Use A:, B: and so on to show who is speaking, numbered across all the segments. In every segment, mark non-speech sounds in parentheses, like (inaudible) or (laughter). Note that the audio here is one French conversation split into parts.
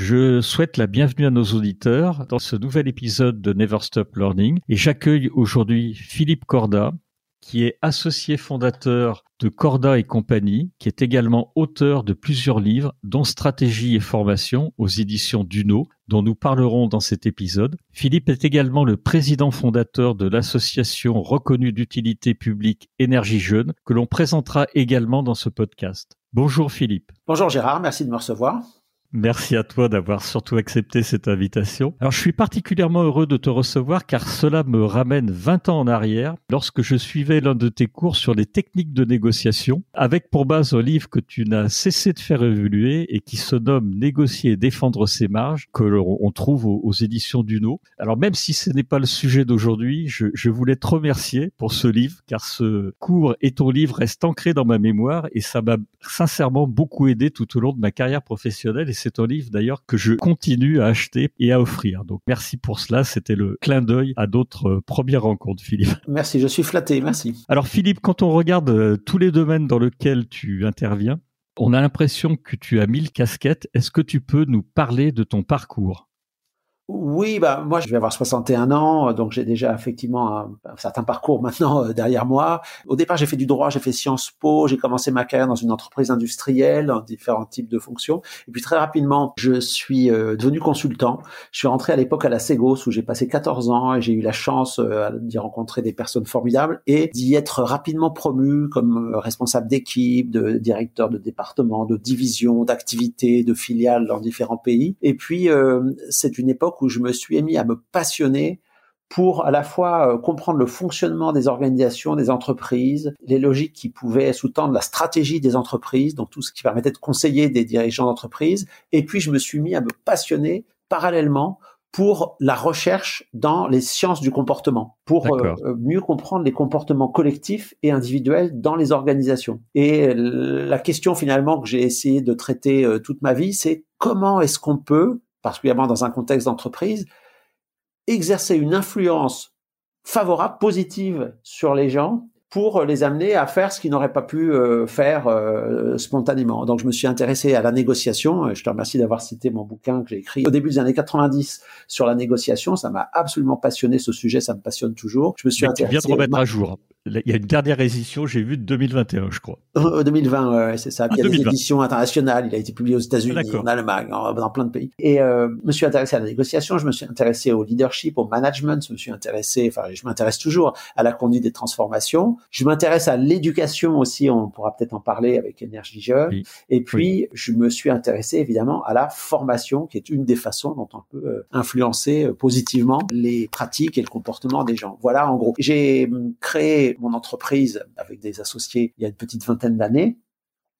A: Je souhaite la bienvenue à nos auditeurs dans ce nouvel épisode de Never Stop Learning et j'accueille aujourd'hui Philippe Corda, qui est associé fondateur de Corda et compagnie, qui est également auteur de plusieurs livres, dont Stratégie et formation aux éditions Duno, dont nous parlerons dans cet épisode. Philippe est également le président fondateur de l'association reconnue d'utilité publique Énergie Jeune, que l'on présentera également dans ce podcast. Bonjour Philippe.
B: Bonjour Gérard, merci de me recevoir.
A: Merci à toi d'avoir surtout accepté cette invitation. Alors je suis particulièrement heureux de te recevoir car cela me ramène 20 ans en arrière lorsque je suivais l'un de tes cours sur les techniques de négociation avec pour base un livre que tu n'as cessé de faire évoluer et qui se nomme Négocier et défendre ses marges que l'on trouve aux, éditions Duno. Alors même si ce n'est pas le sujet d'aujourd'hui, je, je voulais te remercier pour ce livre car ce cours et ton livre restent ancrés dans ma mémoire et ça m'a sincèrement beaucoup aidé tout au long de ma carrière professionnelle c'est un livre d'ailleurs que je continue à acheter et à offrir. Donc merci pour cela. C'était le clin d'œil à d'autres euh, premières rencontres, Philippe.
B: Merci, je suis flatté. Merci.
A: Alors Philippe, quand on regarde euh, tous les domaines dans lesquels tu interviens, on a l'impression que tu as mille casquettes. Est-ce que tu peux nous parler de ton parcours?
B: Oui, bah moi je vais avoir 61 ans, donc j'ai déjà effectivement un, certain parcours maintenant euh, derrière moi. Au départ, j'ai fait du droit, j'ai fait Sciences Po, j'ai commencé ma carrière dans une entreprise industrielle, dans différents types de fonctions. Et puis très rapidement, je suis euh, devenu consultant. Je suis rentré à l'époque à la Ségos où j'ai passé 14 ans et j'ai eu la chance euh, d'y rencontrer des personnes formidables et d'y être rapidement promu comme responsable d'équipe, de directeur de département, de division, d'activités, de filiales dans différents pays. Et puis c'est une époque où je me suis mis à me passionner pour à la fois euh, comprendre le fonctionnement des organisations, des entreprises, les logiques qui pouvaient sous-tendre la stratégie des entreprises, donc tout ce qui permettait de conseiller des dirigeants d'entreprise. Et puis je me suis mis à me passionner parallèlement pour la recherche dans les sciences du comportement, pour euh, euh, mieux comprendre les comportements collectifs et individuels dans les organisations. Et la question finalement que j'ai essayé de traiter toute ma vie, c'est comment est-ce qu'on peut particulièrement dans un contexte d'entreprise, exercer une influence favorable, positive sur les gens pour les amener à faire ce qu'ils n'auraient pas pu euh, faire euh, spontanément. Donc je me suis intéressé à la négociation. Je te remercie d'avoir cité mon bouquin que j'ai écrit au début des années 90 sur la négociation. Ça m'a absolument passionné ce sujet, ça me passionne toujours.
A: Je me suis intéressé. Tu viens de remettre à jour. Il y a une dernière édition, j'ai vu de 2021, je crois.
B: 2020, euh, ouais, c'est ça. il y a des éditions internationales. Il a été publié aux États-Unis, en Allemagne, dans plein de pays. Et euh, je me suis intéressé à la négociation. Je me suis intéressé au leadership, au management. Je me suis intéressé, enfin, je m'intéresse toujours à la conduite des transformations. Je m'intéresse à l'éducation aussi. On pourra peut-être en parler avec Énergie Jeune. Et puis, je me suis intéressé évidemment à la formation, qui est une des façons dont on peut euh, influencer euh, positivement les pratiques et le comportement des gens. Voilà, en gros. J'ai hum, créé mon entreprise avec des associés il y a une petite vingtaine d'années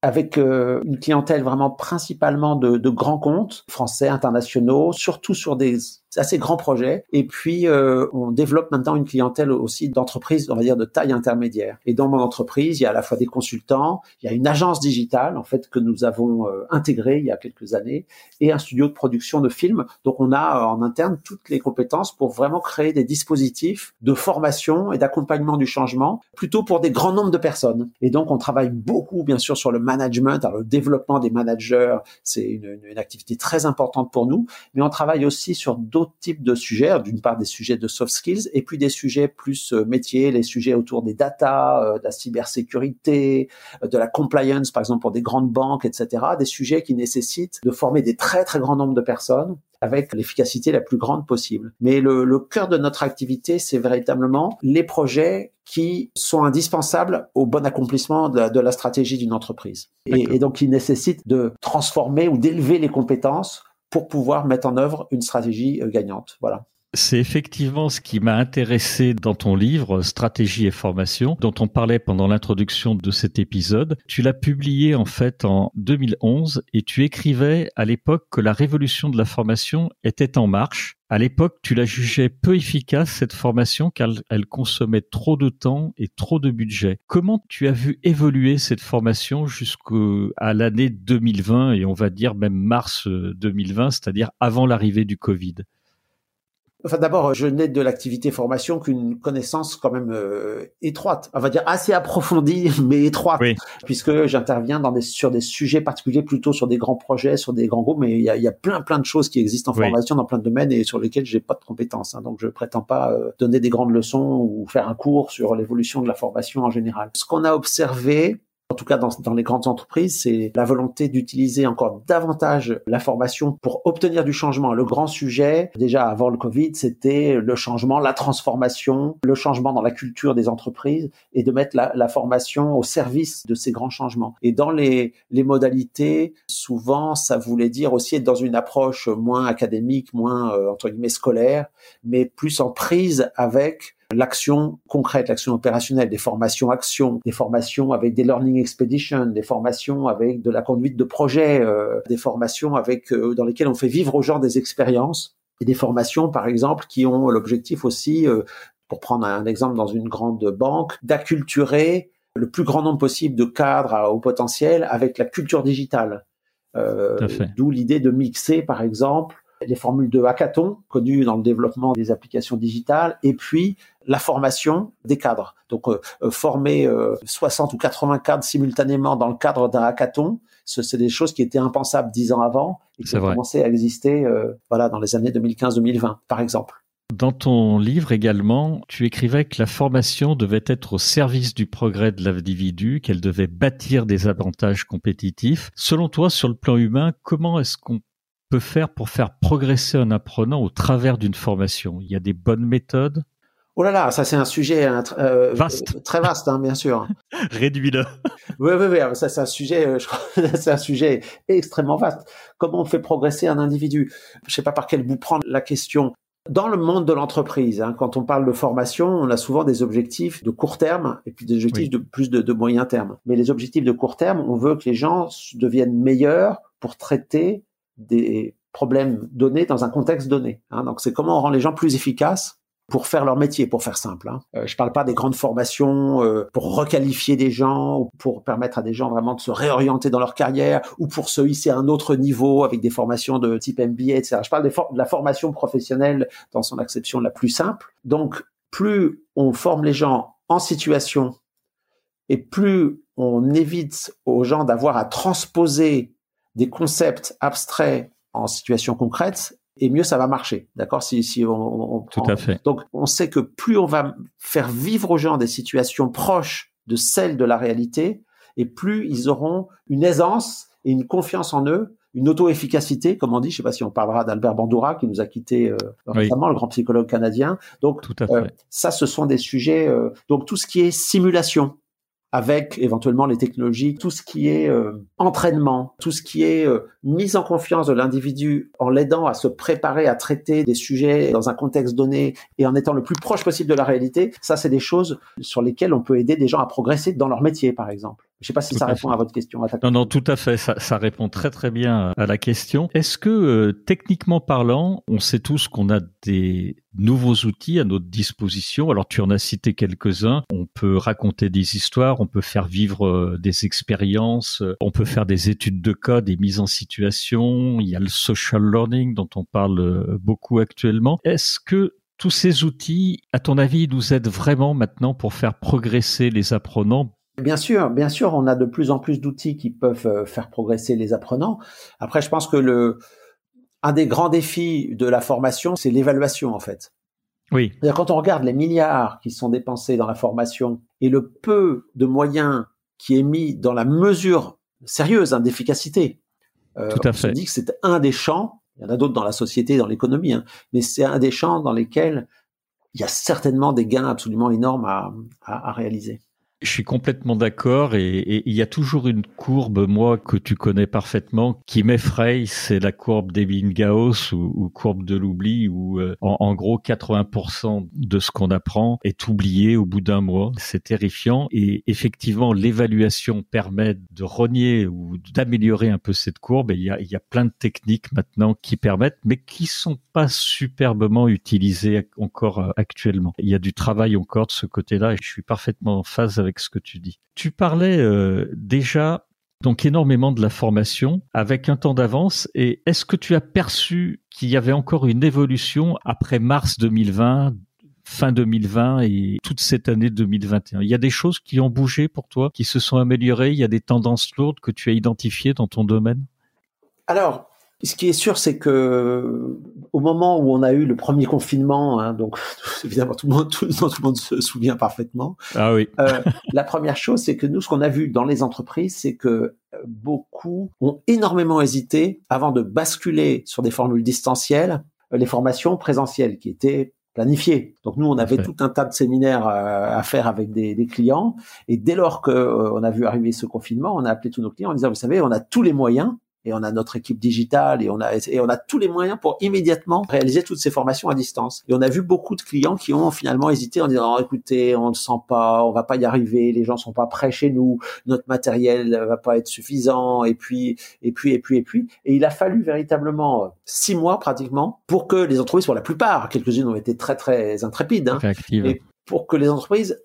B: avec euh, une clientèle vraiment principalement de, de, grands comptes français, internationaux, surtout sur des assez grands projets. Et puis, euh, on développe maintenant une clientèle aussi d'entreprises, on va dire, de taille intermédiaire. Et dans mon entreprise, il y a à la fois des consultants, il y a une agence digitale, en fait, que nous avons euh, intégrée il y a quelques années, et un studio de production de films. Donc, on a en interne toutes les compétences pour vraiment créer des dispositifs de formation et d'accompagnement du changement, plutôt pour des grands nombres de personnes. Et donc, on travaille beaucoup, bien sûr, sur le management, alors le développement des managers, c'est une, une activité très importante pour nous, mais on travaille aussi sur d'autres types de sujets, d'une part des sujets de soft skills et puis des sujets plus euh, métiers, les sujets autour des data, euh, de la cybersécurité, euh, de la compliance par exemple pour des grandes banques, etc. Des sujets qui nécessitent de former des très très grands nombres de personnes avec l'efficacité la plus grande possible. Mais le, le cœur de notre activité, c'est véritablement les projets qui sont indispensables au bon accomplissement de la, de la stratégie d'une entreprise. Et, et, donc qui nécessitent de transformer ou d'élever les compétences pour pouvoir mettre en œuvre une stratégie euh, gagnante. Voilà.
A: C'est effectivement ce qui m'a intéressé dans ton livre Stratégie et formation, dont on parlait pendant l'introduction de cet épisode. Tu l'as publié en fait en 2011 et tu écrivais à l'époque que la révolution de la formation était en marche. À l'époque, tu la jugeais peu efficace, cette formation, car elle consommait trop de temps et trop de budget. Comment tu as vu évoluer cette formation jusqu'à l'année 2020 et on va dire même mars 2020, c'est-à-dire avant l'arrivée du Covid?
B: Enfin, d'abord, je n'ai de l'activité formation qu'une connaissance quand même euh, étroite, on va dire assez approfondie, (laughs) mais étroite, puisque j'interviens dans des, sur des sujets particuliers, plutôt sur des grands projets, sur des grands groupes, mais il y a, y a plein, plein de choses qui existent en formation dans plein de domaines et sur lesquels j'ai pas de compétences. Hein, donc, je prétends pas euh, donner des grandes leçons ou faire un cours sur l'évolution de la formation en général. Ce qu'on a observé, en tout cas dans, dans les grandes entreprises, c'est la volonté d'utiliser encore davantage la formation pour obtenir du changement. Le grand sujet, déjà avant le Covid, c'était le changement, la transformation, le changement dans la culture des entreprises et de mettre la, la formation au service de ces grands changements. Et dans les, les modalités, souvent, ça voulait dire aussi être dans une approche moins académique, moins, euh, entre guillemets, scolaire, mais plus en prise avec l'action concrète, l'action opérationnelle, des formations actions, des formations avec des learning expeditions, des formations avec de la conduite de projets, euh, des formations avec euh, dans lesquelles on fait vivre aux gens des expériences et des formations par exemple qui ont l'objectif aussi euh, pour prendre un exemple dans une grande banque d'acculturer le plus grand nombre possible de cadres à haut potentiel avec la culture digitale. D'où l'idée de mixer par exemple les formules de hackathon connues dans le développement des applications digitales et puis la formation des cadres. Donc euh, euh, former 60 euh, ou 80 cadres simultanément dans le cadre d'un hackathon, c'est des choses qui étaient impensables dix ans avant et qui ont commencé à exister voilà dans les années 2015-2020 par exemple.
A: Dans ton livre également, tu écrivais que la formation devait être au service du progrès de l'individu, qu'elle devait bâtir des avantages compétitifs. Selon toi, sur le plan humain, comment est-ce qu'on peut faire pour faire progresser un apprenant au travers d'une formation? Il y a des bonnes méthodes?
B: Oh là là, ça c'est un sujet euh, vaste. très vaste, hein, bien sûr. (laughs)
A: Réduis-le. (laughs)
B: Oui, oui, oui. Ça c'est un sujet, euh, (laughs) c'est un sujet extrêmement vaste. Comment on fait progresser un individu? Je sais pas par quel bout prendre la question. Dans le monde de l'entreprise, hein, quand on parle de formation, on a souvent des objectifs de court terme et puis des objectifs de plus de, de moyen terme. Mais les objectifs de court terme, on veut que les gens deviennent meilleurs pour traiter des problèmes donnés dans un contexte donné. Hein. Donc c'est comment on rend les gens plus efficaces pour faire leur métier, pour faire simple. Hein. Euh, je parle pas des grandes formations euh, pour requalifier des gens ou pour permettre à des gens vraiment de se réorienter dans leur carrière ou pour se hisser à un autre niveau avec des formations de type MBA, etc. Je parle de la formation professionnelle dans son acception la plus simple. Donc, plus on forme les gens en situation et plus on évite aux gens d'avoir à transposer des concepts abstraits en situation concrète, et mieux ça va marcher. D'accord? Si, si on,
A: Tout à fait.
B: Donc, on sait que plus on va faire vivre aux gens des situations proches de celles de la réalité, et plus ils auront une aisance et une confiance en eux, une auto-efficacité, comme on dit. Je sais pas si on parlera d'Albert Bandura qui nous a quitté euh, récemment, le grand psychologue canadien. Donc, Tout à euh, fait. ça, ce sont des sujets. Euh, donc, tout ce qui est simulation, avec éventuellement les technologies, tout ce qui est euh, entraînement, tout ce qui est euh, mise en confiance de l'individu en l'aidant à se préparer à traiter des sujets dans un contexte donné et en étant le plus proche possible de la réalité, ça c'est des choses sur lesquelles on peut aider des gens à progresser dans leur métier par exemple. Je ne sais pas si ça répond à votre question.
A: non, non, tout à fait. Ça, ça, répond très très bien à la question. Est-ce que euh, techniquement parlant, on sait tous qu'on a des nouveaux outils à notre disposition? Alors tu en as cité quelques-uns. On peut raconter des histoires, on peut faire vivre euh, des expériences, euh, on peut faire des études de code, des mises en situation. Il y a le social learning dont on parle beaucoup actuellement. Est-ce que tous ces outils, à ton avis, nous aident vraiment maintenant pour faire progresser les apprenants
B: Bien sûr, bien sûr, on a de plus en plus d'outils qui peuvent euh, faire progresser les apprenants. Après, je pense que le un des grands défis de la formation, c'est l'évaluation en fait.
A: Oui.
B: Quand on regarde les milliards qui sont dépensés dans la formation et le peu de moyens qui est mis dans la mesure sérieuse hein, d'efficacité,
A: euh, Tout à on fait.
B: se dit que c'est un des champs. Il y en a d'autres dans la société, dans l'économie, hein, mais c'est un des champs dans lesquels il y a certainement des gains absolument énormes à, à, à réaliser.
A: Je suis complètement d'accord et, il y a toujours une courbe, moi, que tu connais parfaitement, qui m'effraie, c'est la courbe d'Ebinghaus ou, ou courbe de l'oubli où, euh, en, gros, 80% de ce qu'on apprend est oublié au bout d'un mois. C'est terrifiant et effectivement, l'évaluation permet de renier ou d'améliorer un peu cette courbe il y a, y a plein de techniques maintenant qui permettent, mais qui sont pas superbement utilisées encore euh, actuellement. Il y a du travail encore de ce côté-là et je suis parfaitement en phase avec ce que tu dis. Tu parlais euh, déjà donc énormément de la formation avec un temps d'avance. Et est-ce que tu as perçu qu'il y avait encore une évolution après mars 2020, fin 2020 et toute cette année 2021 Il y a des choses qui ont bougé pour toi, qui se sont améliorées? Il y a des tendances lourdes que tu as identifiées dans ton domaine?
B: Alors, ce qui est sûr, c'est que au moment où on a eu le premier confinement, hein, donc (laughs) évidemment tout le monde, tout, le monde se souvient parfaitement.
A: Ah oui.
B: euh, la première chose, c'est que nous, ce qu'on a vu dans les entreprises, c'est que euh, beaucoup ont énormément hésité avant de basculer sur des formules distancielles, euh, les formations présentielles qui étaient planifiées. Donc nous, on avait tout un tas de séminaires euh, à faire avec des, des clients, et dès lors que on a vu arriver ce confinement, on a appelé tous nos clients en disant, vous savez, on a tous les moyens et on a notre équipe digitale et on a et on a tous les moyens pour immédiatement réaliser toutes ces formations à distance. Et on a vu beaucoup de clients qui ont finalement hésité en disant oh, écoutez, on ne sent pas, on va pas y arriver, les gens sont pas prêts chez nous, notre matériel va pas être suffisant et puis et puis et puis et puis et il a fallu véritablement six mois pratiquement pour que les entreprises, pour la plupart, quelques-unes ont été très très intrépides, hein, et pour que les entreprises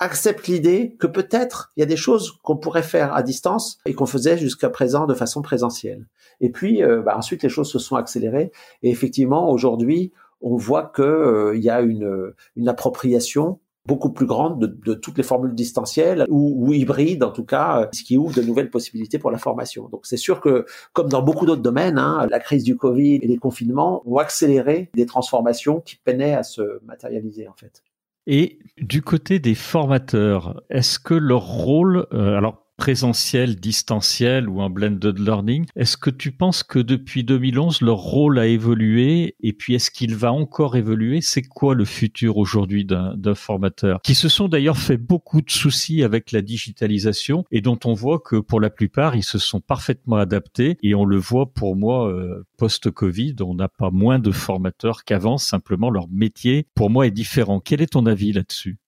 B: accepte l'idée que peut-être il y a des choses qu'on pourrait faire à distance et qu'on faisait jusqu'à présent de façon présentielle. Et puis euh, bah, ensuite les choses se sont accélérées et effectivement aujourd'hui on voit que euh, il y a une, une appropriation beaucoup plus grande de, toutes les formules distancielles ou, ou, hybrides en tout cas, euh, ce qui ouvre de nouvelles possibilités pour la formation. Donc c'est sûr que comme dans beaucoup d'autres domaines, hein, la crise du Covid et les confinements ont accéléré des transformations qui peinaient à se matérialiser en fait.
A: Et du côté des formateurs, est-ce que leur rôle, euh, alors présentiel, distanciel ou un blended learning. Est-ce que tu penses que depuis 2011, leur rôle a évolué et puis est-ce qu'il va encore évoluer? C'est quoi le futur aujourd'hui d'un formateur? Qui se sont d'ailleurs fait beaucoup de soucis avec la digitalisation et dont on voit que pour la plupart, ils se sont parfaitement adaptés. Et on le voit pour moi euh, post-Covid, on n'a pas moins de formateurs qu'avant, simplement leur métier pour moi est différent. Quel est ton avis là-dessus?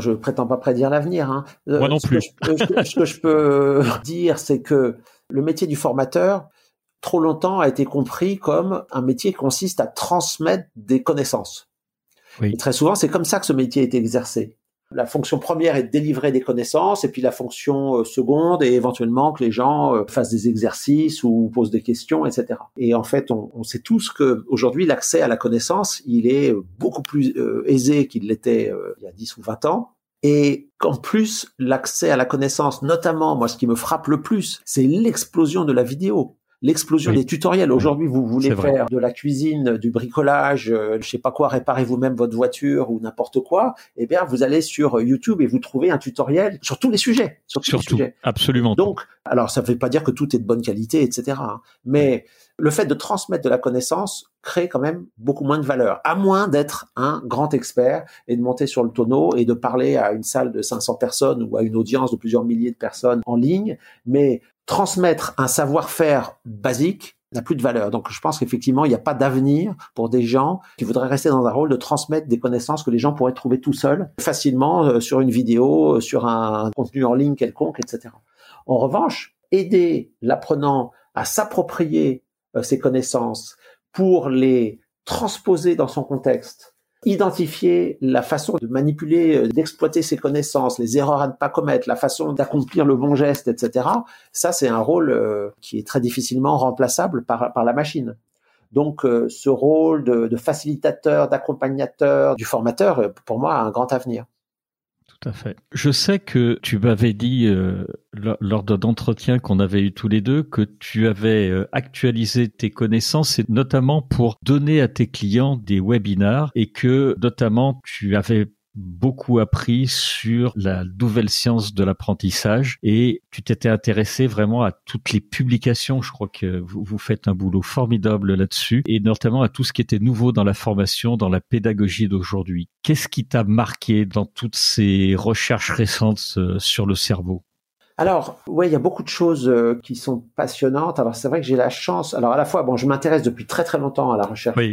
B: Je prétends pas prédire l'avenir. Hein.
A: Euh, Moi non plus.
B: ce que je peux (laughs) dire, c'est que le métier du formateur, trop longtemps, a été compris comme un métier qui consiste à transmettre des connaissances. Oui. très souvent, c'est comme ça que ce métier est exercé. La fonction première est de délivrer des connaissances et puis la fonction euh, seconde est éventuellement que les gens euh, fassent des exercices ou posent des questions, etc. Et en fait, on, sait tous que aujourd'hui l'accès à la connaissance, il est beaucoup plus euh, aisé qu'il l'était il y a 10 ou 20 ans. Et qu'en plus, l'accès à la connaissance, notamment, moi, ce qui me frappe le plus, c'est l'explosion de la vidéo l'explosion des tutoriels. Aujourd'hui, vous voulez faire de la cuisine, du bricolage, euh, je sais pas quoi, réparer vous-même votre voiture ou n'importe quoi. Eh bien, vous allez sur YouTube et vous trouvez un tutoriel sur tous les sujets. Sur tous les sujets.
A: absolument.
B: Donc, alors, ça ne veut pas dire que tout est de bonne qualité, etc. Hein. mais le fait de transmettre de la connaissance crée quand même beaucoup moins de valeur, à moins d'être un grand expert et de monter sur le tonneau et de parler à une salle de 500 personnes ou à une audience de plusieurs milliers de personnes en ligne. Mais transmettre un savoir-faire basique n'a plus de valeur. Donc je pense qu'effectivement, il n'y a pas d'avenir pour des gens qui voudraient rester dans un rôle de transmettre des connaissances que les gens pourraient trouver tout seuls, facilement, euh, sur une vidéo, euh, sur un contenu en ligne quelconque, etc. En revanche, aider l'apprenant à s'approprier euh, ces connaissances pour les transposer dans son contexte, identifier la façon de manipuler, euh, d'exploiter ses connaissances, les erreurs à ne pas commettre, la façon d'accomplir le bon geste, etc. Ça, c'est un rôle euh, qui est très difficilement remplaçable par, par la machine. Donc, euh, ce rôle de, de facilitateur, d'accompagnateur, du formateur, pour moi, a un grand avenir.
A: Je sais que tu m'avais dit euh, lors d'entretiens qu'on avait eu tous les deux que tu avais euh, actualisé tes connaissances et notamment pour donner à tes clients des webinars et que notamment tu avais beaucoup appris sur la nouvelle science de l'apprentissage et tu t'étais intéressé vraiment à toutes les publications. Je crois que vous, vous faites un boulot formidable là-dessus et notamment à tout ce qui était nouveau dans la formation, dans la pédagogie d'aujourd'hui. Qu'est-ce qui t'a marqué dans toutes ces recherches récentes euh, sur le cerveau?
B: Alors, ouais, il y a beaucoup de choses euh, qui sont passionnantes. Alors, c'est vrai que j'ai la chance. Alors, à la fois, bon, je m'intéresse depuis très très longtemps à la recherche
A: oui,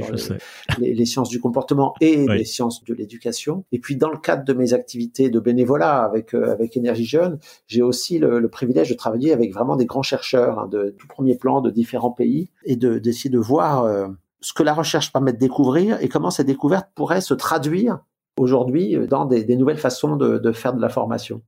B: les, les, sciences du comportement et les sciences de l'éducation. Et puis, dans le cadre de mes activités de bénévolat avec euh, avec Énergie Jeune, j'ai aussi le, le, privilège de travailler avec vraiment des grands chercheurs hein, de tout premier plan de différents pays et de d'essayer de voir euh, ce que la recherche permet de découvrir et comment cette découverte pourrait se traduire aujourd'hui dans des, des nouvelles façons de, de faire de la formation.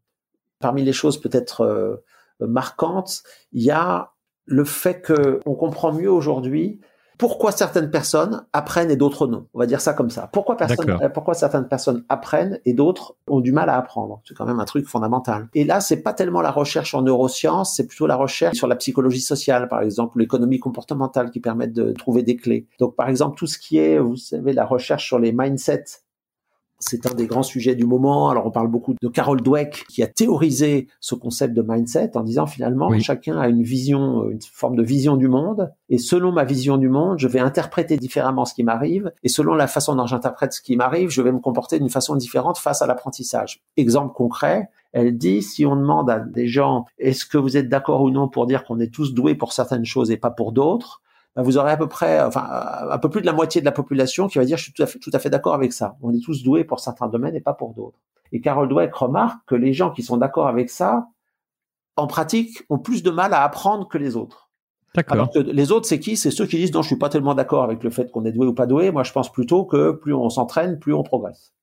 B: Parmi les choses peut-être euh, marquantes, il y a le fait qu'on comprend mieux aujourd'hui pourquoi certaines personnes apprennent et d'autres non. On va dire ça comme ça. Pourquoi, personne, pourquoi certaines personnes apprennent et d'autres ont du mal à apprendre? C'est quand même un truc fondamental. Et là, c'est pas tellement la recherche en neurosciences, c'est plutôt la recherche sur la psychologie sociale, par exemple, l'économie comportementale qui permettent de trouver des clés. Donc, par exemple, tout ce qui est, vous savez, la recherche sur les mindsets, c'est un des grands sujets du moment. Alors on parle beaucoup de Carol Dweck qui a théorisé ce concept de mindset en disant finalement chacun a une vision, une forme de vision du monde et selon ma vision du monde, je vais interpréter différemment ce qui m'arrive et selon la façon dont j'interprète ce qui m'arrive, je vais me comporter d'une façon différente face à l'apprentissage. Exemple concret, elle dit si on demande à des gens est-ce que vous êtes d'accord ou non pour dire qu'on est tous doués pour certaines choses et pas pour d'autres, vous aurez à peu près, enfin, un peu plus de la moitié de la population qui va dire je suis tout à fait, tout à fait d'accord avec ça. On est tous doués pour certains domaines et pas pour d'autres. Et Carol Dweck remarque que les gens qui sont d'accord avec ça, en pratique, ont plus de mal à apprendre que les autres.
A: D'accord.
B: les autres, c'est qui? C'est ceux qui disent non, je suis pas tellement d'accord avec le fait qu'on est doué ou pas doué. Moi, je pense plutôt que plus on s'entraîne, plus on progresse.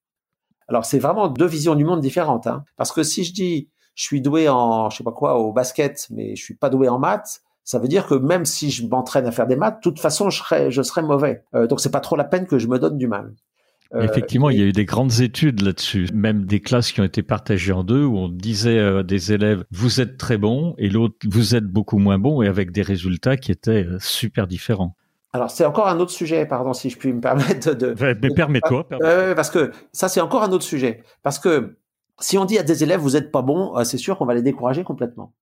B: Alors, c'est vraiment deux visions du monde différentes. Hein. Parce que si je dis je suis doué en, je sais pas quoi, au basket, mais je suis pas doué en maths, ça veut dire que même si je m'entraîne à faire des maths, de toute façon, je serais, je serais mauvais. Euh, donc, c'est pas trop la peine que je me donne du mal.
A: Euh, Effectivement, il y a eu des grandes études là-dessus, même des classes qui ont été partagées en deux, où on disait à des élèves vous êtes très bons et l'autre vous êtes beaucoup moins bon, et avec des résultats qui étaient euh, super différents.
B: Alors c'est encore un autre sujet, pardon si je puis me permettre de.
A: Mais permets-toi.
B: Permets parce que ça c'est encore un autre sujet, parce que si on dit à des élèves vous êtes pas bons, c'est sûr qu'on va les décourager complètement.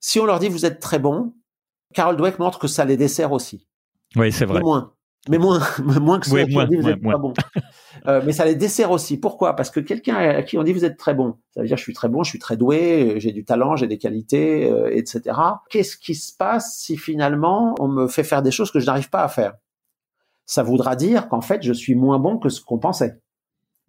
B: Si on leur dit vous êtes très bons, Carol Dweck montre que ça les dessert aussi.
A: Oui, c'est vrai.
B: Mais moins. Mais moins, (laughs) moins que ceux qui ont dit vous êtes pas bon. Euh, mais ça les dessert aussi. Pourquoi? Parce que quelqu'un à qui on dit vous êtes très bon, ça veut dire je suis très bon, je suis très doué, j'ai du talent, j'ai des qualités, euh, etc. Qu'est-ce qui se passe si finalement on me fait faire des choses que je n'arrive pas à faire? Ça voudra dire qu'en fait je suis moins bon que ce qu'on pensait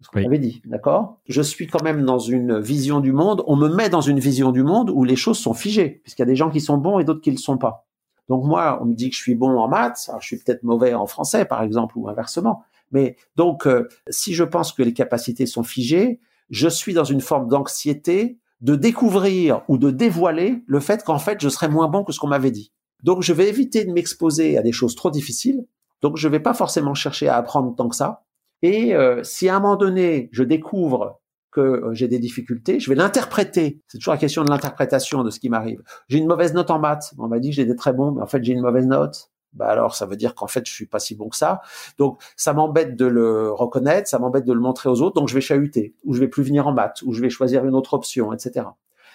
B: ce qu'on avait dit, d'accord? Je suis quand même dans une vision du monde, on me met dans une vision du monde où les choses sont figées, puisqu'il y a des gens qui sont bons et d'autres qui ne le sont pas. Donc moi, on me dit que je suis bon en maths, alors je suis peut-être mauvais en français, par exemple, ou inversement. Mais donc, euh, si je pense que les capacités sont figées, je suis dans une forme d'anxiété de découvrir ou de dévoiler le fait qu'en fait, je serais moins bon que ce qu'on m'avait dit. Donc, je vais éviter de m'exposer à des choses trop difficiles. Donc, je vais pas forcément chercher à apprendre tant que ça. Et euh, si à un moment donné, je découvre que euh, j'ai des difficultés, je vais l'interpréter. C'est toujours la question de l'interprétation de ce qui m'arrive. J'ai une mauvaise note en maths. On m'a dit que j'ai des très bons, mais en fait j'ai une mauvaise note. Bah alors ça veut dire qu'en fait je suis pas si bon que ça. Donc ça m'embête de le reconnaître, ça m'embête de le montrer aux autres. Donc je vais chahuter, ou je vais plus venir en maths, ou je vais choisir une autre option, etc.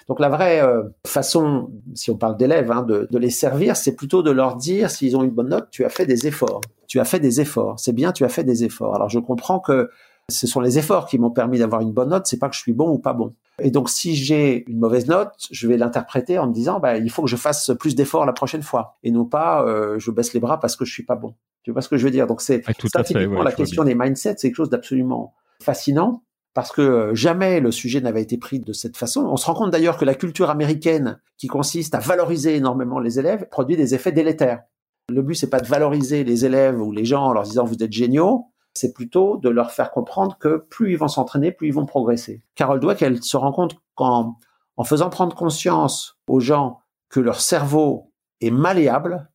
B: Donc la vraie euh, façon, si on parle d'élèves, hein, de, de les servir, c'est plutôt de leur dire s'ils ont une bonne note, tu as fait des efforts. Tu as fait des efforts. C'est bien, tu as fait des efforts. Alors je comprends que ce sont les efforts qui m'ont permis d'avoir une bonne note, c'est pas que je suis bon ou pas bon. Et donc si j'ai une mauvaise note, je vais l'interpréter en me disant bah il faut que je fasse plus d'efforts la prochaine fois et non pas euh, je baisse les bras parce que je suis pas bon. Tu vois ce que je veux dire? Donc c'est ça typiquement la question des mindsets, c'est quelque chose d'absolument fascinant parce que euh, jamais le sujet n'avait été pris de cette façon. On se rend compte d'ailleurs que la culture américaine qui consiste à valoriser énormément les élèves produit des effets délétères. Le but c'est pas de valoriser les élèves ou les gens en leur disant vous êtes géniaux, c'est plutôt de leur faire comprendre que plus ils vont s'entraîner, plus ils vont progresser. Carol Dweck, elle se rend compte qu'en en faisant prendre conscience aux gens que leur cerveau est malléable,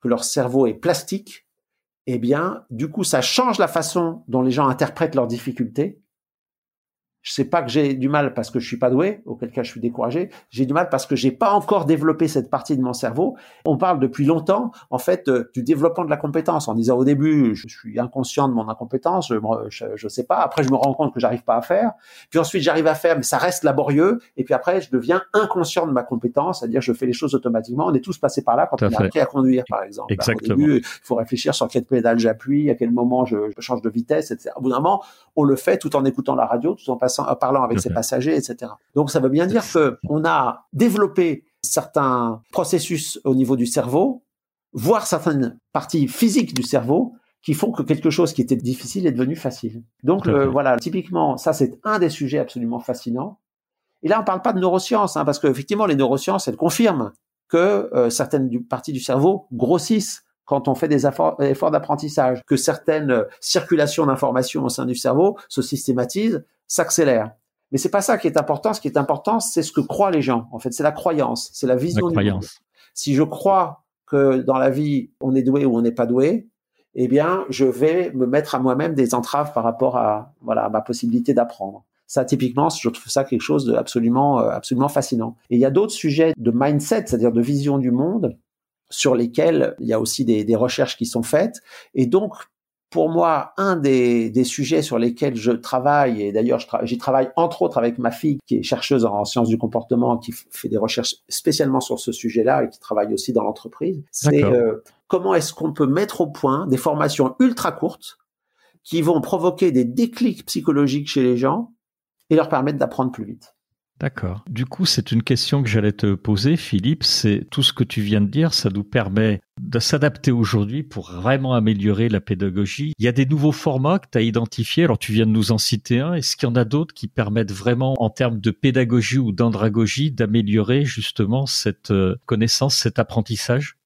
B: que leur cerveau est plastique, eh bien, du coup, ça change la façon dont les gens interprètent leurs difficultés. Je sais pas que j'ai du mal parce que je suis pas doué, auquel cas je suis découragé. J'ai du mal parce que j'ai pas encore développé cette partie de mon cerveau. On parle depuis longtemps, en fait, euh, du développement de la compétence en disant au début, je suis inconscient de mon incompétence, je, je, je sais pas. Après, je me rends compte que j'arrive pas à faire. Puis ensuite, j'arrive à faire, mais ça reste laborieux. Et puis après, je deviens inconscient de ma compétence, c'est-à-dire je fais les choses automatiquement. On est tous passés par là quand on a appris à conduire, par exemple.
A: Exactement.
B: Au début, il faut réfléchir sur quelle pédale j'appuie, à quel moment je, je change de vitesse, etc. Au bout d'un moment, on le fait tout en écoutant la radio, tout en passant, en parlant avec ses passagers, etc. Donc ça veut bien dire que on a développé certains processus au niveau du cerveau, voire certaines parties physiques du cerveau qui font que quelque chose qui était difficile est devenu facile. Donc voilà, typiquement, ça c'est un des sujets absolument fascinants. Et là, on parle pas de neurosciences, hein, parce qu'effectivement, les neurosciences, elles confirment que euh, certaines parties du cerveau grossissent quand on fait des efforts, d'apprentissage, que certaines circulations d'informations au sein du cerveau se systématisent, s'accélèrent. Mais c'est pas ça qui est important. Ce qui est important, c'est ce que croient les gens. En fait, c'est la croyance, c'est la vision du monde. Si je crois que dans la vie, on est doué ou on n'est pas doué, eh bien, je vais me mettre à moi-même des entraves par rapport à voilà ma possibilité d'apprendre. Ça, typiquement, je trouve ça quelque chose de absolument, euh, absolument fascinant. Et il y a d'autres sujets de mindset, c'est-à-dire de vision du monde, sur lesquels il y a aussi des, des recherches qui sont faites. Et donc, pour moi, un des, des, sujets sur lesquels je travaille, et d'ailleurs j'y travaille entre autres avec ma fille qui est chercheuse en sciences du comportement, qui fait des recherches spécialement sur ce sujet-là et qui travaille aussi dans l'entreprise, c'est euh, comment est-ce qu'on peut mettre au point des formations ultra courtes qui vont provoquer des déclics psychologiques chez les gens et leur permettre d'apprendre plus vite.
A: D'accord. Du coup, c'est une question que j'allais te poser, Philippe. C'est tout ce que tu viens de dire, ça nous permet de s'adapter aujourd'hui pour vraiment améliorer la pédagogie. Il y a des nouveaux formats que tu as identifiés. Alors, tu viens de nous en citer un. Est-ce qu'il y en a d'autres qui permettent vraiment, en termes de pédagogie ou d'andragogie, d'améliorer justement cette euh, connaissance, cet apprentissage?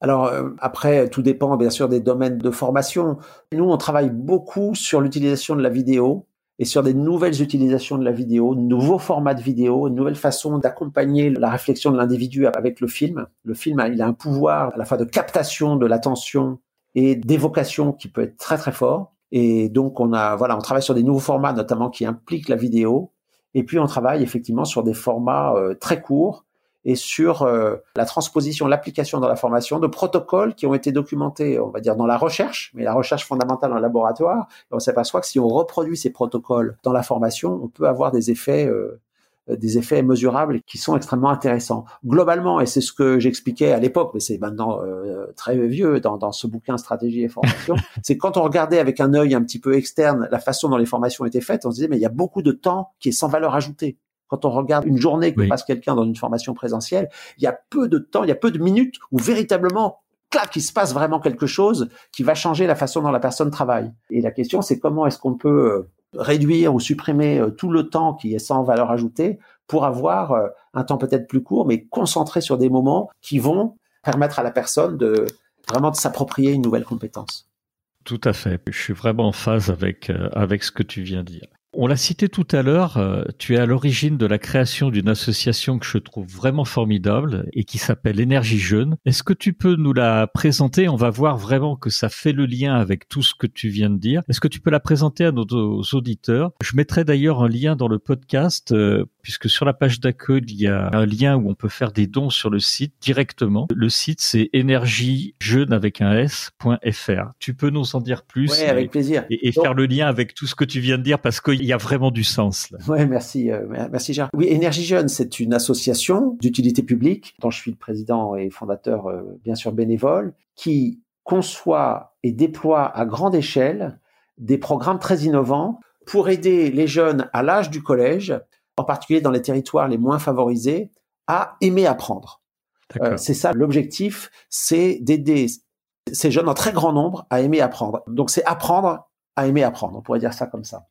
B: Alors euh, après, tout dépend bien sûr des domaines de formation. Nous, on travaille beaucoup sur l'utilisation de la vidéo et sur des nouvelles utilisations de la vidéo, nouveaux formats de vidéo, une nouvelle façon d'accompagner la réflexion de l'individu avec le film. Le film, il a un pouvoir à la fois de captation de l'attention et d'évocation qui peut être très très fort. Et donc on a voilà, on travaille sur des nouveaux formats notamment qui impliquent la vidéo. Et puis on travaille effectivement sur des formats euh, très courts et sur euh, la transposition, l'application dans la formation de protocoles qui ont été documentés, on va dire, dans la recherche, mais la recherche fondamentale en laboratoire. on s'aperçoit que si on reproduit ces protocoles dans la formation, on peut avoir des effets euh, des effets mesurables qui sont extrêmement intéressants. Globalement, et c'est ce que j'expliquais à l'époque, mais c'est maintenant euh, très vieux dans, dans, ce bouquin Stratégie et formation, (laughs) c'est quand on regardait avec un œil un petit peu externe la façon dont les formations étaient faites, on se disait mais il y a beaucoup de temps qui est sans valeur ajoutée. Quand on regarde une journée que passe quelqu'un dans une formation présentielle, il y a peu de temps, il y a peu de minutes où véritablement, clac, il se passe vraiment quelque chose qui va changer la façon dont la personne travaille. Et la question, c'est comment est-ce qu'on peut euh, réduire ou supprimer euh, tout le temps qui est sans valeur ajoutée pour avoir euh, un temps peut-être plus court, mais concentré sur des moments qui vont permettre à la personne de vraiment de s'approprier une nouvelle compétence.
A: Tout à fait. Je suis vraiment en phase avec avec ce que tu viens de dire. On l'a cité tout à l'heure, euh, tu es à l'origine de la création d'une association que je trouve vraiment formidable et qui s'appelle Énergie Jeune. Est-ce que tu peux nous la présenter? On va voir vraiment que ça fait le lien avec tout ce que tu viens de dire. Est-ce que tu peux la présenter à nos auditeurs? Je mettrai d'ailleurs un lien dans le podcast euh, puisque sur la page d'accueil, il y a un lien où on peut faire des dons sur le site directement. Le site, c'est énergiejeune avec un s.fr. Tu peux nous en dire plus
B: Oui, avec plaisir.
A: Et, faire le lien avec tout ce que tu viens de dire parce qu'il y a vraiment du sens. Là.
B: Ouais, merci, euh, merci Gérard. Oui, Énergie Jeune, c'est une association d'utilité publique dont je suis le président et fondateur, euh, bien sûr bénévole, qui conçoit et déploie à grande échelle des programmes très innovants pour aider les jeunes à l'âge du collège, en particulier dans les territoires les moins favorisés, à aimer apprendre. Euh, c'est ça l'objectif, c'est d'aider ces jeunes en très grand nombre à aimer apprendre. Donc c'est apprendre à aimer apprendre, on pourrait dire ça comme ça.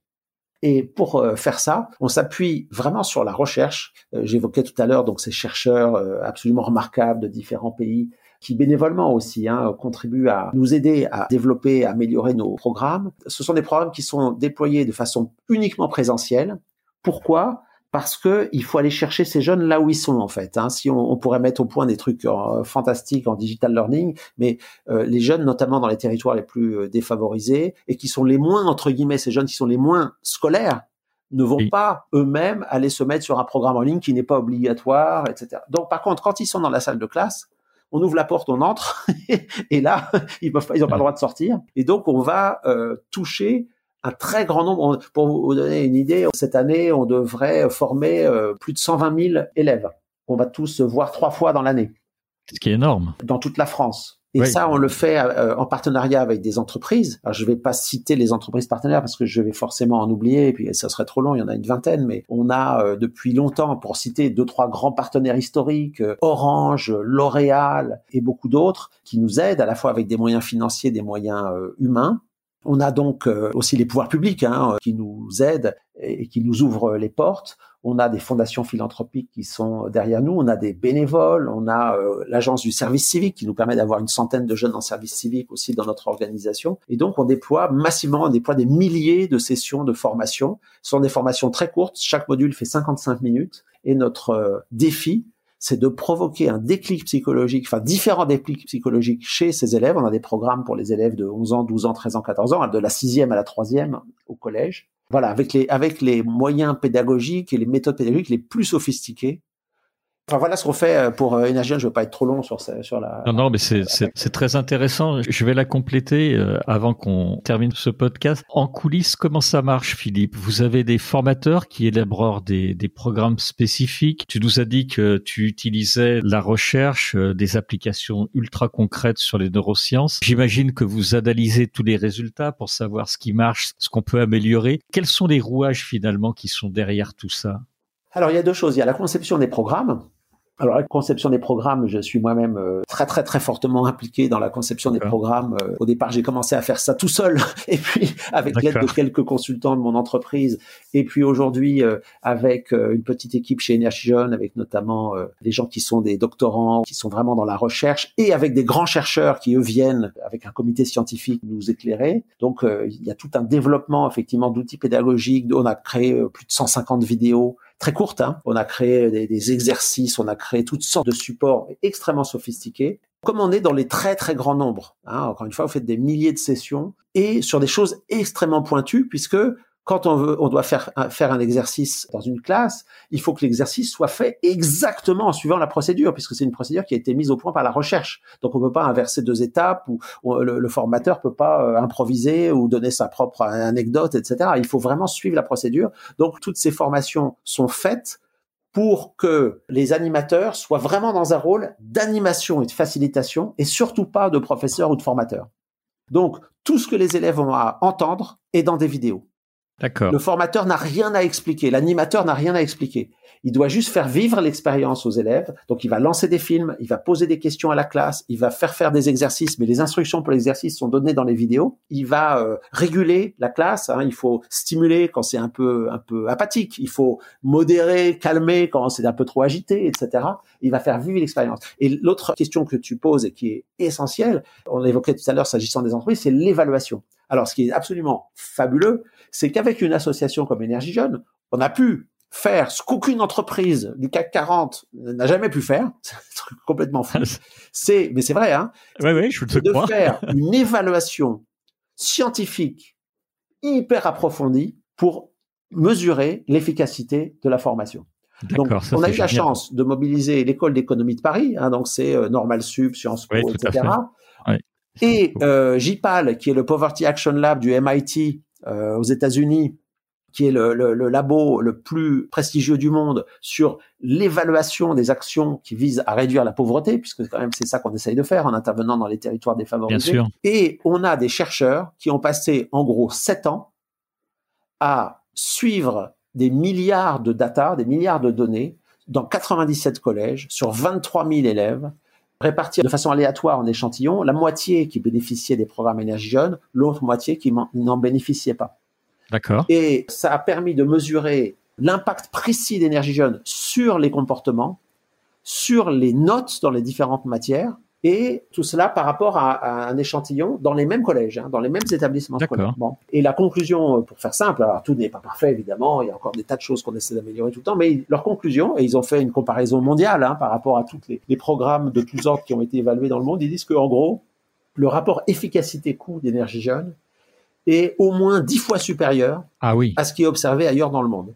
B: Et pour euh, faire ça, on s'appuie vraiment sur la recherche. Euh, j'évoquais tout à l'heure donc ces chercheurs absolument remarquables de différents pays qui bénévolement aussi hein, contribuent à nous aider à développer, à améliorer nos programmes. Ce sont des programmes qui sont déployés de façon uniquement présentielle. Pourquoi? Parce que il faut aller chercher ces jeunes là où ils sont en fait. Hein. Si on, on, pourrait mettre au point des trucs euh, fantastiques en digital learning, mais euh, les jeunes, notamment dans les territoires les plus euh, défavorisés et qui sont les moins entre guillemets, ces jeunes qui sont les moins scolaires, ne vont pas eux-mêmes aller se mettre sur un programme en ligne qui n'est pas obligatoire, etc. Donc, par contre, quand ils sont dans la salle de classe, on ouvre la porte, on entre, (laughs) et là, (laughs) ils peuvent pas, ils ont pas le droit de sortir. Et donc, on va euh, toucher un très grand nombre. Pour vous donner une idée, cette année, on devrait former euh, plus de 120 000 élèves. On va tous voir trois fois dans l'année.
A: Ce qui est énorme.
B: Dans toute la France. Et ça, on le fait euh, en partenariat avec des entreprises. Alors, je vais pas citer les entreprises partenaires parce que je vais forcément en oublier, et puis ça serait trop long, il y en a une vingtaine, mais on a euh, depuis longtemps, pour citer deux, trois grands partenaires historiques, Orange, L'Oréal et beaucoup d'autres, qui nous aident à la fois avec des moyens financiers, des moyens humains. On a donc aussi les pouvoirs publics hein, qui nous aident et qui nous ouvrent les portes on a des fondations philanthropiques qui sont derrière nous, on a des bénévoles, on a euh, l'agence du service civique qui nous permet d'avoir une centaine de jeunes en service civique aussi dans notre organisation. Et donc, on déploie massivement, on déploie des milliers de sessions de formation. Ce sont des formations très courtes, chaque module fait 55 minutes. Et notre euh, défi, c'est de provoquer un déclic psychologique, enfin différents déclics psychologiques chez ces élèves. On a des programmes pour les élèves de 11 ans, 12 ans, 13 ans, 14 ans, de la sixième à la troisième au collège voilà, avec les, avec les moyens pédagogiques et les méthodes pédagogiques les plus sophistiquées Enfin, voilà ce qu'on fait euh, pour euh, Énergie. Je ne veux pas être trop long sur, sur la.
A: Non, non, mais c'est très intéressant. Je vais la compléter euh, avant qu'on termine ce podcast. En coulisses, comment ça marche, Philippe? Vous avez des formateurs qui élaborent des, des programmes spécifiques. Tu nous as dit que tu utilisais la recherche, des applications ultra concrètes sur les neurosciences. J'imagine que vous analysez tous les résultats pour savoir ce qui marche, ce qu'on peut améliorer. Quels sont les rouages finalement qui sont derrière tout ça?
B: Alors, il y a deux choses. Il y a la conception des programmes. Alors la conception des programmes, je suis moi-même euh, très très très fortement impliqué dans la conception des programmes. Euh, au départ, j'ai commencé à faire ça tout seul, (laughs) et puis avec l'aide de quelques consultants de mon entreprise, et puis aujourd'hui euh, avec une petite équipe chez Energy Jeune, avec notamment des gens qui sont des doctorants, qui sont vraiment dans la recherche, et avec des grands chercheurs qui eux viennent avec un comité scientifique nous éclairer. Donc il y a tout un développement effectivement d'outils pédagogiques. On a créé plus de 150 vidéos très courte. Hein. On a créé des, exercices, on a créé toutes sortes de supports extrêmement sophistiqués. Comme on est dans les très très grands nombres, hein, encore une fois, vous faites des milliers de sessions et sur des choses extrêmement pointues, puisque quand on veut, on doit faire faire un exercice dans une classe, il faut que l'exercice soit fait exactement en suivant la procédure, puisque c'est une procédure qui a été mise au point par la recherche. Donc on peut pas inverser deux étapes ou, le, le, formateur peut pas euh, improviser ou donner sa propre anecdote, etc. Il faut vraiment suivre la procédure. Donc toutes ces formations sont faites pour que les animateurs soient vraiment dans un rôle d'animation et de facilitation et surtout pas de professeur ou de formateur. Donc tout ce que les élèves ont à entendre est dans des vidéos. Le formateur n'a rien à expliquer, l'animateur n'a rien à expliquer. Il doit juste faire vivre l'expérience aux élèves. Donc, il va lancer des films, il va poser des questions à la classe, il va faire faire des exercices, mais les instructions pour l'exercice sont données dans les vidéos. Il va euh, réguler la classe. Hein. il faut stimuler quand c'est un peu un peu apathique. Il faut modérer, calmer quand c'est un peu trop agité, etc. Il va faire vivre l'expérience. Et l'autre question que tu poses et qui est essentielle, on l'évoquait tout à l'heure s'agissant des entreprises, c'est l'évaluation. Alors, ce qui est absolument fabuleux, c'est qu'avec une association comme Énergie Jeune, on a pu faire ce qu'aucune entreprise du CAC 40 n'a jamais pu faire. (laughs) C'est un truc complètement fou. (laughs) C'est, mais c'est vrai, hein.
A: Oui, oui, je
B: de faire (laughs) une évaluation scientifique hyper approfondie pour mesurer l'efficacité de la formation. Donc, on a eu la chance de mobiliser l'école d'économie de Paris, hein, donc c'est euh, Normal Sup, Sciences Po, etc. Et euh, JPAL, qui est le Poverty Action Lab du MIT, aux États-Unis, qui est le, le, labo le plus prestigieux du monde sur l'évaluation des actions qui visent à réduire la pauvreté, puisque quand même c'est ça qu'on essaye de faire en intervenant dans les territoires défavorisés. Et on a des chercheurs qui ont passé en gros sept ans à suivre des milliards de data, des milliards de données dans 97 collèges sur 23 000 élèves répartis de façon aléatoire en échantillons, la moitié qui bénéficiait des programmes énergie jeune, l'autre moitié qui n'en bénéficiait pas.
A: D'accord.
B: Et ça a permis de mesurer l'impact précis d'énergie jeune sur les comportements, sur les notes dans les différentes matières, et tout cela par rapport à, un échantillon dans les mêmes collèges, hein, dans les mêmes établissements scolaires. Bon. Et la conclusion, euh, pour faire simple, alors tout n'est pas parfait évidemment, il y a encore des tas de choses qu'on essaie d'améliorer tout le temps, mais leur conclusion, et ils ont fait une comparaison mondiale hein, par rapport à tous les, les, programmes de tous ordres qui ont été évalués dans le monde, ils disent qu'en gros, le rapport efficacité-coût d'énergie jeune est au moins dix fois supérieur
A: ah oui.
B: à ce qui est observé ailleurs dans le monde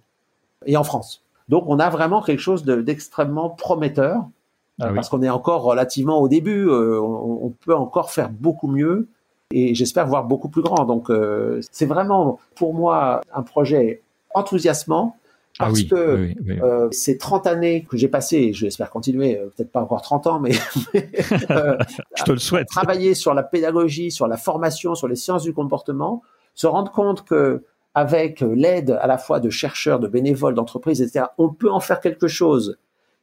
B: et en France. Donc on a vraiment quelque chose d'extrêmement prometteur ah parce qu'on est encore relativement au début. on, on, peut encore faire beaucoup mieux et j'espère voir beaucoup plus grand. Donc c'est vraiment pour moi un projet enthousiasmant ah parce que euh, ces 30 années que j'ai passées, je j'espère continuer, euh, peut-être pas encore 30 ans, mais, (laughs)
A: euh, je te le souhaite.
B: Travailler sur la pédagogie, sur la formation, sur les sciences du comportement, se rendre compte que avec l'aide à la fois de chercheurs, de bénévoles, d'entreprises, etc., on peut en faire quelque chose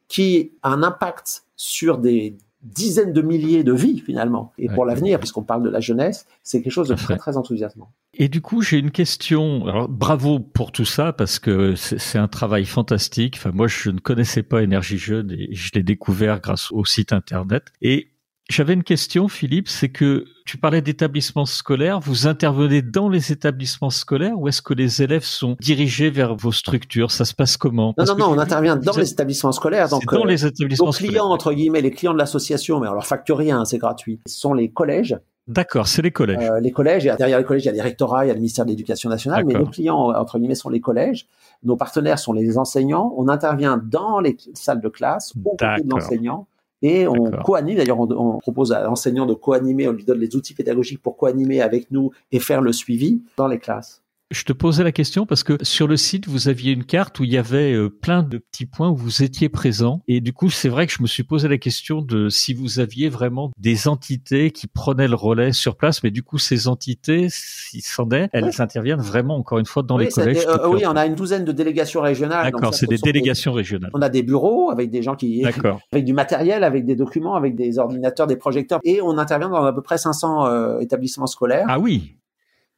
B: qui a un impact sur des dizaines de milliers de vies finalement. Et pour l'avenir, puisqu'on parle de la jeunesse, c'est quelque chose de très très enthousiasmant.
A: Et du coup, j'ai une question. Alors, bravo pour tout ça parce que c'est un travail fantastique. Enfin, moi, je ne connaissais pas Énergie Jeune et je l'ai découvert grâce au site internet. Et j'avais une question, Philippe, c'est que tu parlais d'établissements scolaires. Vous intervenez dans les établissements scolaires ou est-ce que les élèves sont dirigés vers vos structures? Ça se passe comment?
B: Non, non, non, on intervient dans les établissements scolaires. Donc,
A: dans les établissements
B: nos clients, entre guillemets, les clients de l'association, mais on leur facture rien, c'est gratuit, ce sont les collèges.
A: D'accord, c'est les collèges. Euh,
B: les collèges, derrière les collèges, il y a les rectorats, il y a le ministère de l'Éducation nationale, mais nos clients, entre guillemets, sont les collèges. Nos partenaires sont les enseignants. On intervient dans les salles de classe, au côté de l'enseignant et on co-anime, d'ailleurs, on, propose à l'enseignant de co-animer, on lui donne les outils pédagogiques pour co-animer avec nous et faire le suivi dans les classes.
A: Je te posais la question parce que sur le site, vous aviez une carte où il y avait euh, plein de petits points où vous étiez présent. Et du coup, c'est vrai que je me suis posé la question de si vous aviez vraiment des entités qui prenaient le relais sur place. Mais du coup, ces entités, s'ils s'en est, elles interviennent vraiment, encore une fois, dans les collèges.
B: Euh, oui, on a une douzaine de délégations régionales.
A: D'accord, c'est des délégations régionales.
B: On a des bureaux avec des gens qui... (laughs) avec du matériel, avec des documents, avec des ordinateurs, des projecteurs. Et on intervient dans à peu près 500 euh, établissements scolaires.
A: Ah oui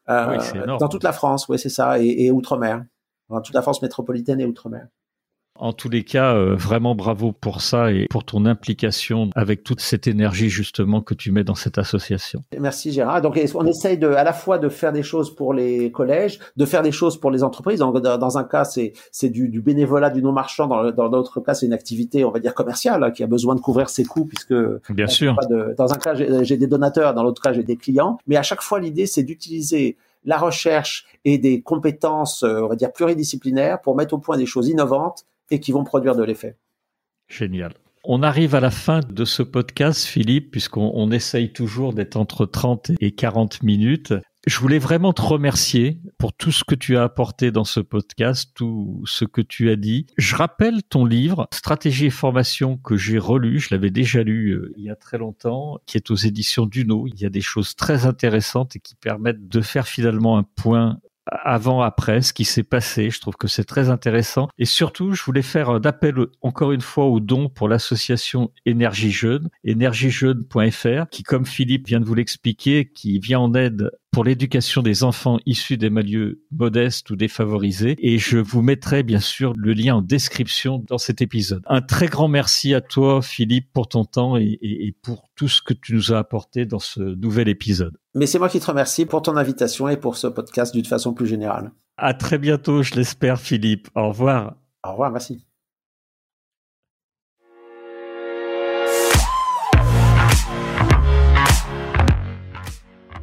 B: euh, dans toute la France, oui, c'est ça, et, et outre-mer, dans toute la France métropolitaine et outre-mer.
A: En tous les cas, euh, vraiment bravo pour ça et pour ton implication avec toute cette énergie justement que tu mets dans cette association.
B: Merci Gérard. Donc on essaye de, à la fois de faire des choses pour les collèges, de faire des choses pour les entreprises? Dans un cas, c'est du, du, bénévolat, du non marchand. Dans d'autres cas, c'est une activité, on va dire commerciale, hein, qui a besoin de couvrir ses coûts puisque
A: bien sûr.
B: De, dans un cas, j'ai des donateurs, dans l'autre cas, j'ai des clients. Mais à chaque fois, l'idée, c'est d'utiliser la recherche et des compétences, euh, on va dire pluridisciplinaires, pour mettre au point des choses innovantes et qui vont produire de l'effet.
A: Génial. On arrive à la fin de ce podcast, Philippe, puisqu'on essaye toujours d'être entre 30 et 40 minutes. Je voulais vraiment te remercier pour tout ce que tu as apporté dans ce podcast, tout ce que tu as dit. Je rappelle ton livre, Stratégie et formation, que j'ai relu, je l'avais déjà lu euh, il y a très longtemps, qui est aux éditions Duno. Il y a des choses très intéressantes et qui permettent de faire finalement un point avant après ce qui s'est passé. Je trouve que c'est très intéressant. Et surtout, je voulais faire un appel encore une fois aux dons pour l'association Énergie Jeune, énergiejeune.fr, qui, comme Philippe vient de vous l'expliquer, qui vient en aide pour l'éducation des enfants issus des milieux modestes ou défavorisés. Et je vous mettrai bien sûr le lien en description dans cet épisode. Un très grand merci à toi, Philippe, pour ton temps et, et pour tout ce que tu nous as apporté dans ce nouvel épisode.
B: Mais c'est moi qui te remercie pour ton invitation et pour ce podcast d'une façon plus générale.
A: À très bientôt, je l'espère, Philippe. Au revoir.
B: Au revoir, merci.